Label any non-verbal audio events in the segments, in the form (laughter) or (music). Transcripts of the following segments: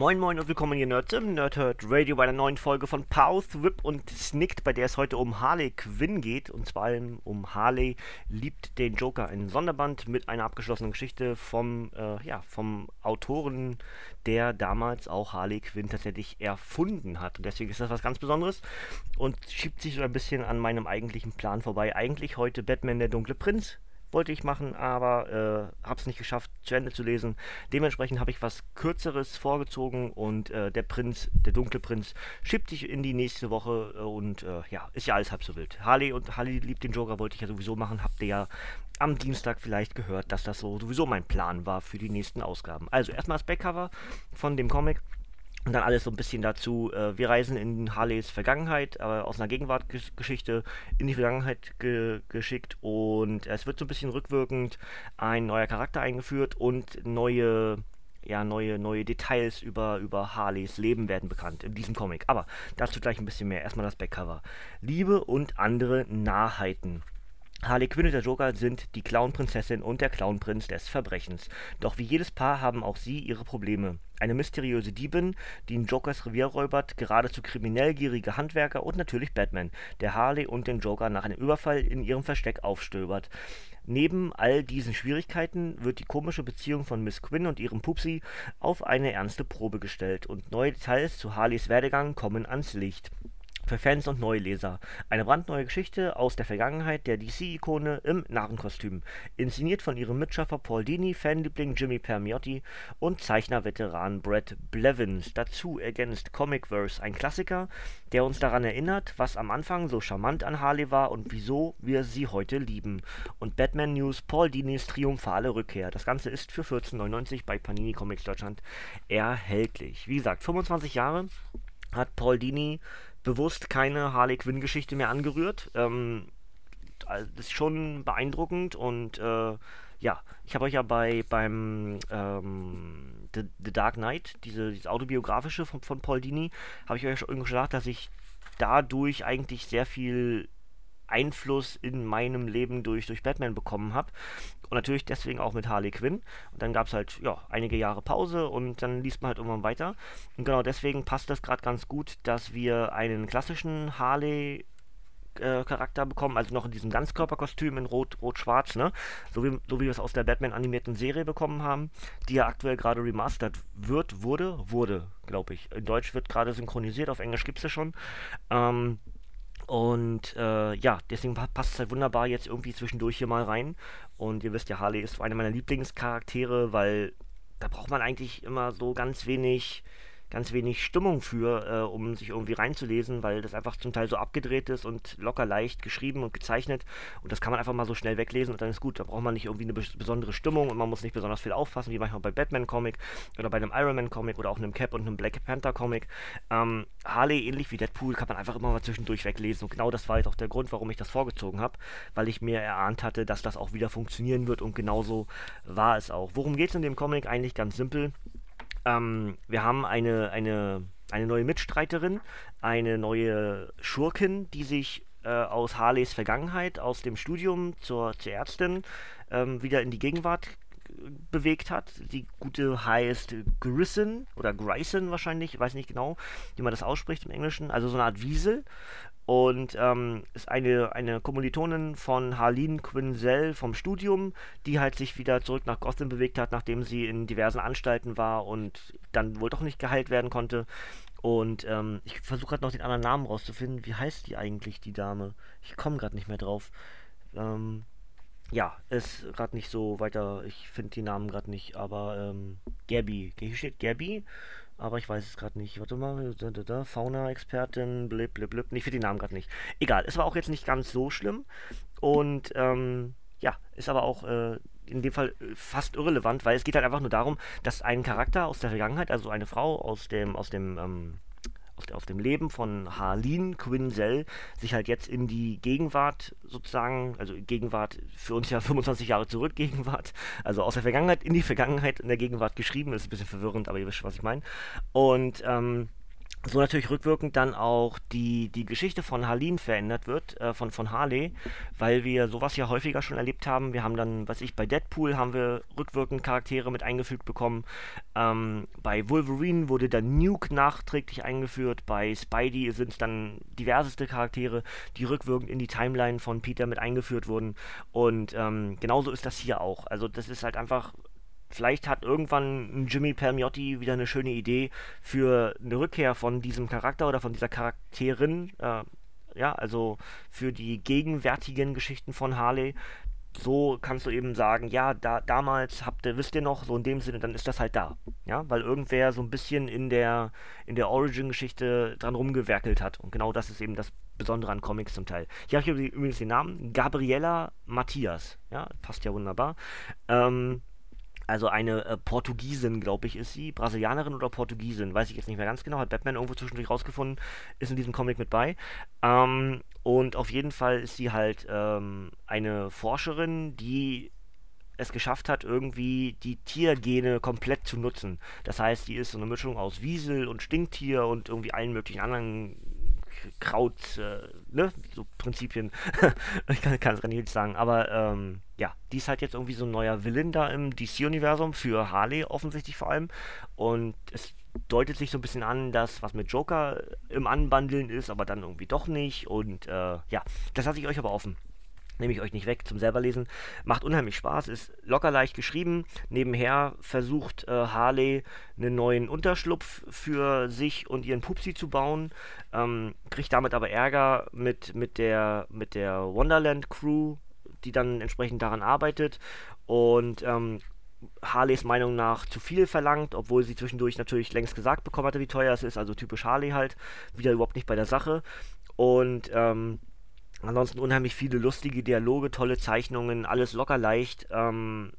Moin Moin und willkommen hier Nerds im Nerdhurt Radio bei einer neuen Folge von Pause, Whip und Snicked, bei der es heute um Harley Quinn geht und zwar um Harley liebt den Joker, ein Sonderband mit einer abgeschlossenen Geschichte vom, äh, ja, vom Autoren, der damals auch Harley Quinn tatsächlich erfunden hat. Und deswegen ist das was ganz Besonderes und schiebt sich so ein bisschen an meinem eigentlichen Plan vorbei. Eigentlich heute Batman der dunkle Prinz, wollte ich machen, aber äh, habe es nicht geschafft, zu Ende zu lesen. Dementsprechend habe ich was Kürzeres vorgezogen und äh, der Prinz, der dunkle Prinz, schiebt sich in die nächste Woche äh, und äh, ja, ist ja alles halb so wild. Harley und Harley liebt den Joker, wollte ich ja sowieso machen, habt ihr ja am Dienstag vielleicht gehört, dass das so sowieso mein Plan war für die nächsten Ausgaben. Also erstmal das Backcover von dem Comic. Und dann alles so ein bisschen dazu, äh, wir reisen in Harleys Vergangenheit, äh, aus einer Gegenwartgeschichte in die Vergangenheit ge geschickt und es wird so ein bisschen rückwirkend ein neuer Charakter eingeführt und neue, ja, neue, neue Details über, über Harleys Leben werden bekannt in diesem Comic. Aber dazu gleich ein bisschen mehr. Erstmal das Backcover. Liebe und andere Nahheiten. Harley Quinn und der Joker sind die Clownprinzessin und der Clownprinz des Verbrechens. Doch wie jedes Paar haben auch sie ihre Probleme. Eine mysteriöse Diebin, die in Jokers Revier räubert, geradezu kriminell gierige Handwerker und natürlich Batman, der Harley und den Joker nach einem Überfall in ihrem Versteck aufstöbert. Neben all diesen Schwierigkeiten wird die komische Beziehung von Miss Quinn und ihrem Pupsi auf eine ernste Probe gestellt und neue Details zu Harleys Werdegang kommen ans Licht für Fans und Neuleser. Eine brandneue Geschichte aus der Vergangenheit der DC-Ikone im Narrenkostüm. Inszeniert von ihrem Mitschaffer Paul Dini, Fanliebling Jimmy Permiotti und Zeichnerveteran Brett Blevins. Dazu ergänzt Comicverse, ein Klassiker, der uns daran erinnert, was am Anfang so charmant an Harley war und wieso wir sie heute lieben. Und Batman News Paul Dinis triumphale Rückkehr. Das Ganze ist für 14,99 bei Panini Comics Deutschland erhältlich. Wie gesagt, 25 Jahre hat Paul Dini bewusst keine Harley Quinn-Geschichte mehr angerührt. Ähm, das ist schon beeindruckend und äh, ja, ich habe euch ja bei beim ähm, The, The, Dark Knight, diese, diese autobiografische von, von Paul Dini, habe ich euch schon gesagt, dass ich dadurch eigentlich sehr viel Einfluss in meinem Leben durch, durch Batman bekommen habe. Und natürlich deswegen auch mit Harley Quinn. Und dann gab es halt, ja, einige Jahre Pause und dann liest man halt irgendwann weiter. Und genau deswegen passt das gerade ganz gut, dass wir einen klassischen Harley äh, Charakter bekommen, also noch in diesem Ganzkörperkostüm in Rot, Rot-Schwarz, ne? So wie, so wie wir es aus der Batman-animierten Serie bekommen haben, die ja aktuell gerade remastert wird, wurde, wurde, glaube ich. In Deutsch wird gerade synchronisiert, auf Englisch gibt es ja schon. Ähm, und äh, ja, deswegen passt es halt wunderbar jetzt irgendwie zwischendurch hier mal rein. Und ihr wisst ja, Harley ist einer meiner Lieblingscharaktere, weil da braucht man eigentlich immer so ganz wenig ganz wenig Stimmung für, äh, um sich irgendwie reinzulesen, weil das einfach zum Teil so abgedreht ist und locker leicht geschrieben und gezeichnet. Und das kann man einfach mal so schnell weglesen und dann ist gut. Da braucht man nicht irgendwie eine besondere Stimmung und man muss nicht besonders viel aufpassen, wie manchmal bei Batman-Comic oder bei einem Iron Man-Comic oder auch einem Cap und einem Black Panther-Comic. Ähm, Harley, ähnlich wie Deadpool, kann man einfach immer mal zwischendurch weglesen. Und genau das war jetzt auch der Grund, warum ich das vorgezogen habe, weil ich mir erahnt hatte, dass das auch wieder funktionieren wird und genauso war es auch. Worum geht es in dem Comic? Eigentlich ganz simpel. Ähm, wir haben eine, eine, eine neue Mitstreiterin, eine neue Schurkin, die sich äh, aus Harleys Vergangenheit, aus dem Studium zur, zur Ärztin, ähm, wieder in die Gegenwart bewegt hat. Die gute heißt Grison oder Grison wahrscheinlich, ich weiß nicht genau, wie man das ausspricht im Englischen. Also so eine Art Wiesel und ähm, ist eine, eine Kommilitonin von Harleen Quinzel vom Studium, die halt sich wieder zurück nach Gotham bewegt hat, nachdem sie in diversen Anstalten war und dann wohl doch nicht geheilt werden konnte. Und ähm, ich versuche gerade noch den anderen Namen rauszufinden. Wie heißt die eigentlich, die Dame? Ich komme gerade nicht mehr drauf. Ähm, ja, ist gerade nicht so weiter. Ich finde die Namen gerade nicht, aber ähm, Gabby. Hier steht Gabby aber ich weiß es gerade nicht. Warte mal, da, da, da, Fauna-Expertin, blip, blip, blip. Ich finde den Namen gerade nicht. Egal, es war auch jetzt nicht ganz so schlimm. Und ähm, ja, ist aber auch äh, in dem Fall äh, fast irrelevant, weil es geht halt einfach nur darum, dass ein Charakter aus der Vergangenheit, also eine Frau aus dem, aus dem, ähm, aus, dem Leben von Harleen Quinzel sich halt jetzt in die Gegenwart sozusagen, also Gegenwart für uns ja (laughs) 25 Jahre zurück, Gegenwart, also aus der Vergangenheit in die Vergangenheit in der Gegenwart geschrieben, ist ein bisschen verwirrend, aber ihr wisst schon, was ich meine. Und ähm, so natürlich rückwirkend dann auch die, die Geschichte von Harleen verändert wird, äh, von, von Harley, weil wir sowas ja häufiger schon erlebt haben. Wir haben dann, was ich, bei Deadpool haben wir rückwirkend Charaktere mit eingefügt bekommen. Ähm, bei Wolverine wurde dann Nuke nachträglich eingeführt. Bei Spidey sind es dann diverseste Charaktere, die rückwirkend in die Timeline von Peter mit eingeführt wurden. Und ähm, genauso ist das hier auch. Also das ist halt einfach vielleicht hat irgendwann Jimmy Palmiotti wieder eine schöne Idee für eine Rückkehr von diesem Charakter oder von dieser Charakterin. Äh, ja, also für die gegenwärtigen Geschichten von Harley. So kannst du eben sagen, ja, da, damals habt ihr, wisst ihr noch, so in dem Sinne, dann ist das halt da. Ja, weil irgendwer so ein bisschen in der, in der Origin-Geschichte dran rumgewerkelt hat. Und genau das ist eben das Besondere an Comics zum Teil. Hier habe ich übrigens den Namen, Gabriella Matthias. Ja, passt ja wunderbar. Ähm, also eine äh, Portugiesin, glaube ich, ist sie. Brasilianerin oder Portugiesin, weiß ich jetzt nicht mehr ganz genau. Hat Batman irgendwo zwischendurch rausgefunden, ist in diesem Comic mit bei. Ähm, und auf jeden Fall ist sie halt ähm, eine Forscherin, die es geschafft hat, irgendwie die Tiergene komplett zu nutzen. Das heißt, die ist so eine Mischung aus Wiesel und Stinktier und irgendwie allen möglichen anderen Kraut, äh, ne, so Prinzipien. (laughs) ich kann es gar nicht sagen, aber ähm, ja, die ist halt jetzt irgendwie so ein neuer Villain da im DC-Universum für Harley offensichtlich vor allem. Und es deutet sich so ein bisschen an, dass was mit Joker im Anbandeln ist, aber dann irgendwie doch nicht. Und äh, ja, das lasse ich euch aber offen nehme ich euch nicht weg zum selberlesen. Macht unheimlich Spaß, ist locker leicht geschrieben. Nebenher versucht äh, Harley einen neuen Unterschlupf für sich und ihren Pupsi zu bauen, ähm, kriegt damit aber Ärger mit, mit, der, mit der Wonderland Crew, die dann entsprechend daran arbeitet und ähm, Harleys Meinung nach zu viel verlangt, obwohl sie zwischendurch natürlich längst gesagt bekommen hatte, wie teuer es ist, also typisch Harley halt, wieder überhaupt nicht bei der Sache. Und ähm, Ansonsten unheimlich viele lustige Dialoge, tolle Zeichnungen, alles locker leicht. Ähm,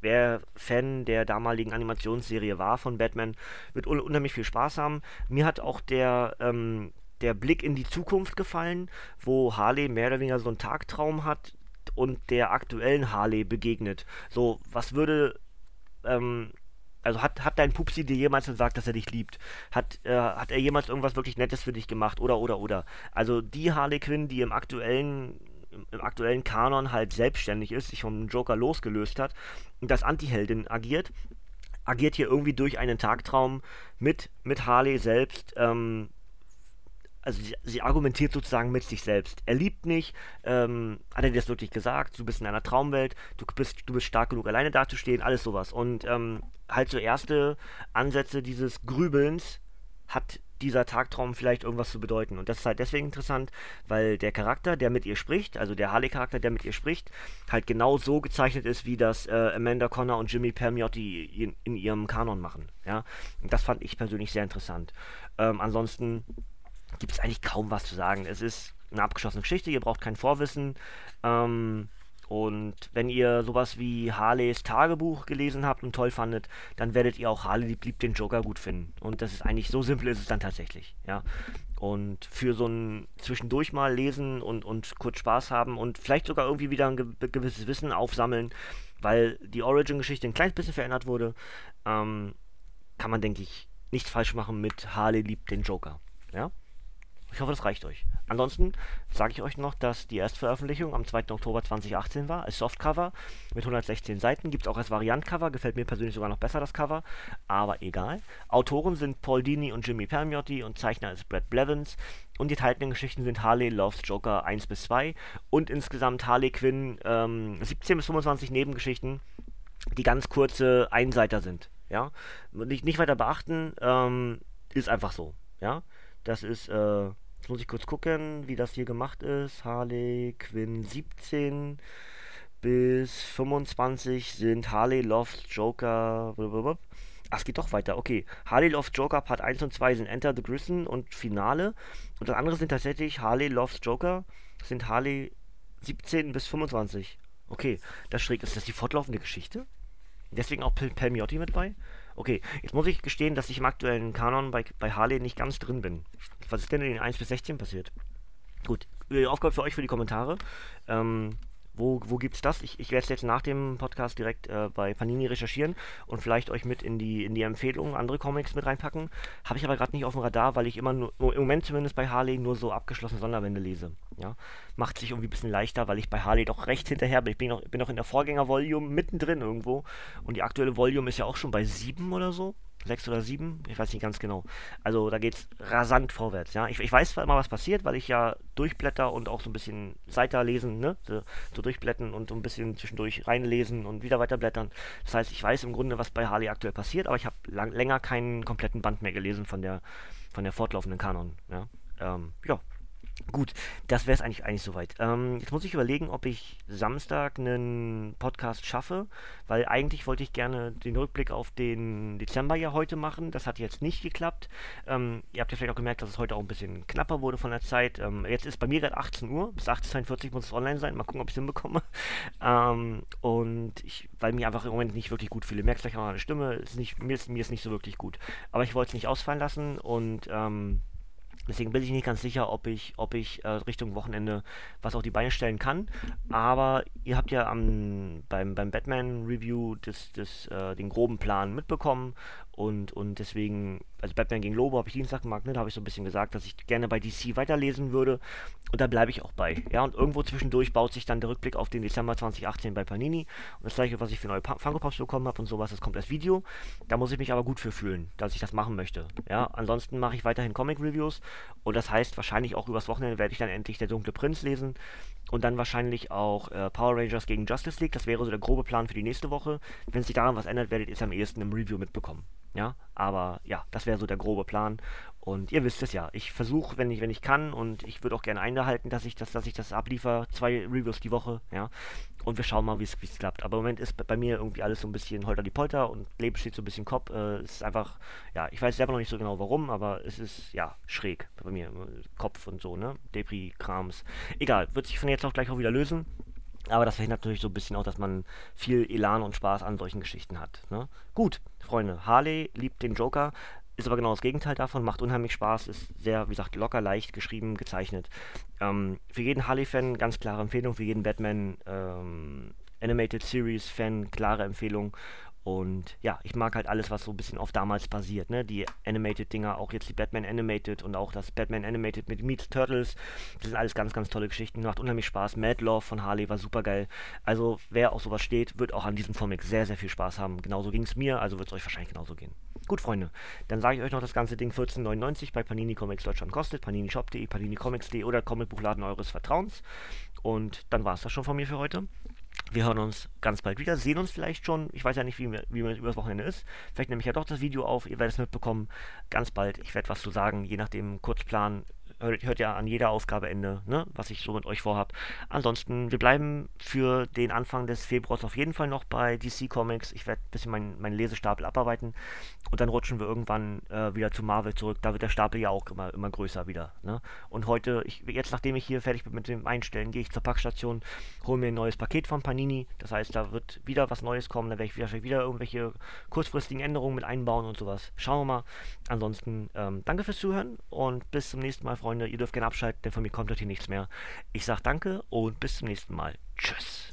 wer Fan der damaligen Animationsserie war von Batman, wird un unheimlich viel Spaß haben. Mir hat auch der, ähm, der Blick in die Zukunft gefallen, wo Harley mehr oder weniger so einen Tagtraum hat und der aktuellen Harley begegnet. So, was würde ähm, also hat, hat dein Pupsi dir jemals gesagt, dass er dich liebt? Hat, äh, hat er jemals irgendwas wirklich Nettes für dich gemacht? Oder, oder, oder. Also die Harley Quinn, die im aktuellen, im aktuellen Kanon halt selbstständig ist, sich vom Joker losgelöst hat und als Antiheldin agiert, agiert hier irgendwie durch einen Tagtraum mit, mit Harley selbst, ähm, also sie, sie, argumentiert sozusagen mit sich selbst. Er liebt nicht, ähm, hat er dir das wirklich gesagt, du bist in einer Traumwelt, du bist, du bist stark genug, alleine dazustehen, alles sowas. Und ähm, halt so erste Ansätze dieses Grübelns hat dieser Tagtraum vielleicht irgendwas zu bedeuten. Und das ist halt deswegen interessant, weil der Charakter, der mit ihr spricht, also der Harley-Charakter, der mit ihr spricht, halt genau so gezeichnet ist, wie das äh, Amanda Connor und Jimmy Permiotti in, in, ihrem Kanon machen. Ja? Und das fand ich persönlich sehr interessant. Ähm, ansonsten gibt es eigentlich kaum was zu sagen. Es ist eine abgeschlossene Geschichte, ihr braucht kein Vorwissen. Ähm, und wenn ihr sowas wie Harleys Tagebuch gelesen habt und toll fandet, dann werdet ihr auch Harley liebt den Joker gut finden. Und das ist eigentlich so simpel ist es dann tatsächlich, ja. Und für so ein zwischendurch mal lesen und, und kurz Spaß haben und vielleicht sogar irgendwie wieder ein ge gewisses Wissen aufsammeln, weil die Origin-Geschichte ein kleines bisschen verändert wurde, ähm, kann man, denke ich, nichts falsch machen mit Harley liebt den Joker, ja. Ich hoffe, das reicht euch. Ansonsten sage ich euch noch, dass die Erstveröffentlichung am 2. Oktober 2018 war, als Softcover mit 116 Seiten. Gibt es auch als Variantcover, gefällt mir persönlich sogar noch besser das Cover, aber egal. Autoren sind Paul Dini und Jimmy Palmiotti und Zeichner ist Brad Blevins. Und die enthaltenen Geschichten sind Harley Loves Joker 1 bis 2 und insgesamt Harley Quinn ähm, 17 bis 25 Nebengeschichten, die ganz kurze Einseiter sind. Ja, nicht, nicht weiter beachten, ähm, ist einfach so. Ja, das ist äh, Jetzt muss ich kurz gucken, wie das hier gemacht ist. Harley Quinn 17 bis 25 sind Harley Loft Joker. Blablabla. Ach, es geht doch weiter. Okay. Harley Loft Joker Part 1 und 2 sind Enter the Grison und Finale. Und das andere sind tatsächlich Harley Loft Joker. sind Harley 17 bis 25. Okay, das schräg. Ist das die fortlaufende Geschichte? Deswegen auch Palmiotti mit bei? Okay, jetzt muss ich gestehen, dass ich im aktuellen Kanon bei, bei Harley nicht ganz drin bin. Was ist denn in den 1 bis 16 passiert? Gut, Aufgabe für euch für die Kommentare. Ähm, wo, wo es das? Ich, ich werde es jetzt nach dem Podcast direkt äh, bei Panini recherchieren und vielleicht euch mit in die, in die Empfehlungen andere Comics mit reinpacken. Habe ich aber gerade nicht auf dem Radar, weil ich immer nur, im Moment zumindest bei Harley nur so abgeschlossene Sonderwände lese. Ja? Macht sich irgendwie ein bisschen leichter, weil ich bei Harley doch recht hinterher bin. Ich bin noch, bin noch in der Vorgänger-Volume mittendrin irgendwo und die aktuelle Volume ist ja auch schon bei sieben oder so sechs oder sieben, ich weiß nicht ganz genau. Also da geht es rasant vorwärts, ja. Ich, ich, weiß zwar immer, was passiert, weil ich ja durchblätter und auch so ein bisschen Seiter lesen, ne, so, so durchblättern und so ein bisschen zwischendurch reinlesen und wieder weiterblättern. Das heißt, ich weiß im Grunde, was bei Harley aktuell passiert, aber ich habe länger keinen kompletten Band mehr gelesen von der, von der fortlaufenden Kanon, ja. Ähm, ja, Gut, das wäre es eigentlich, eigentlich soweit. Ähm, jetzt muss ich überlegen, ob ich Samstag einen Podcast schaffe, weil eigentlich wollte ich gerne den Rückblick auf den Dezember ja heute machen. Das hat jetzt nicht geklappt. Ähm, ihr habt ja vielleicht auch gemerkt, dass es heute auch ein bisschen knapper wurde von der Zeit. Ähm, jetzt ist bei mir gerade 18 Uhr. Bis 18.42 Uhr muss es online sein. Mal gucken, ob ich es hinbekomme. (laughs) Ähm, und ich, weil mir einfach im Moment nicht wirklich gut fühle. Merkt vielleicht auch der Stimme. Ist nicht, mir, ist, mir ist nicht so wirklich gut. Aber ich wollte es nicht ausfallen lassen und ähm, Deswegen bin ich nicht ganz sicher, ob ich, ob ich äh, Richtung Wochenende was auf die Beine stellen kann. Aber ihr habt ja am, beim, beim Batman-Review äh, den groben Plan mitbekommen. Und, und deswegen, also Batman gegen Lobo habe ich Dienstag gemacht, ne? da habe ich so ein bisschen gesagt, dass ich gerne bei DC weiterlesen würde. Und da bleibe ich auch bei. Ja, und irgendwo zwischendurch baut sich dann der Rückblick auf den Dezember 2018 bei Panini. Und das gleiche, was ich für neue Funko Pops bekommen habe und sowas, das kommt als Video. Da muss ich mich aber gut für fühlen, dass ich das machen möchte. Ja, ansonsten mache ich weiterhin Comic Reviews. Und das heißt, wahrscheinlich auch übers Wochenende werde ich dann endlich Der Dunkle Prinz lesen. Und dann wahrscheinlich auch äh, Power Rangers gegen Justice League. Das wäre so der grobe Plan für die nächste Woche. Wenn sich daran was ändert, werdet ihr es am ehesten im Review mitbekommen. Ja, aber ja, das wäre so der grobe Plan. Und ihr wisst es ja, ich versuche, wenn ich, wenn ich kann, und ich würde auch gerne einhalten, dass ich das, dass ich das abliefer, zwei Reviews die Woche, ja. Und wir schauen mal, wie es klappt. Aber im Moment ist bei mir irgendwie alles so ein bisschen holter die Polter und Leben steht so ein bisschen Kopf. Äh, es ist einfach, ja, ich weiß selber noch nicht so genau warum, aber es ist, ja, schräg bei mir. Kopf und so, ne? Depri-Krams. Egal, wird sich von jetzt auch gleich auch wieder lösen. Aber das verhindert natürlich so ein bisschen auch, dass man viel Elan und Spaß an solchen Geschichten hat. Ne? Gut, Freunde, Harley liebt den Joker, ist aber genau das Gegenteil davon, macht unheimlich Spaß, ist sehr, wie gesagt, locker, leicht geschrieben, gezeichnet. Ähm, für jeden Harley-Fan ganz klare Empfehlung, für jeden Batman ähm, Animated Series-Fan klare Empfehlung. Und ja, ich mag halt alles, was so ein bisschen auf damals basiert, ne? Die Animated-Dinger, auch jetzt die Batman Animated und auch das Batman Animated mit Meets Turtles. Das sind alles ganz, ganz tolle Geschichten. Macht unheimlich Spaß. Mad Love von Harley war super geil. Also, wer auf sowas steht, wird auch an diesem Comic sehr, sehr viel Spaß haben. Genauso ging es mir, also wird es euch wahrscheinlich genauso gehen. Gut, Freunde, dann sage ich euch noch das ganze Ding 14,99 bei Panini Comics Deutschland kostet, paninishop.de, paninikomics.de oder Comicbuchladen eures Vertrauens. Und dann war es das schon von mir für heute. Wir hören uns ganz bald wieder, sehen uns vielleicht schon. Ich weiß ja nicht, wie mir, wie mir übers Wochenende ist. Vielleicht nehme ich ja doch das Video auf. Ihr werdet es mitbekommen. Ganz bald. Ich werde was zu sagen, je nachdem Kurzplan hört, hört ja an jeder Ausgabe Ende, ne, was ich so mit euch vorhab. Ansonsten, wir bleiben für den Anfang des Februars auf jeden Fall noch bei DC Comics. Ich werde ein bisschen meinen mein Lesestapel abarbeiten und dann rutschen wir irgendwann äh, wieder zu Marvel zurück. Da wird der Stapel ja auch immer, immer größer wieder. Ne? Und heute, ich, jetzt nachdem ich hier fertig bin mit dem Einstellen, gehe ich zur Packstation, hole mir ein neues Paket von Panini. Das heißt, da wird wieder was Neues kommen. Da werde ich wahrscheinlich wieder irgendwelche kurzfristigen Änderungen mit einbauen und sowas. Schauen wir mal. Ansonsten, ähm, danke fürs Zuhören und bis zum nächsten Mal, Freunde, ihr dürft gerne abschalten, denn von mir kommt heute nichts mehr. Ich sage danke und bis zum nächsten Mal. Tschüss.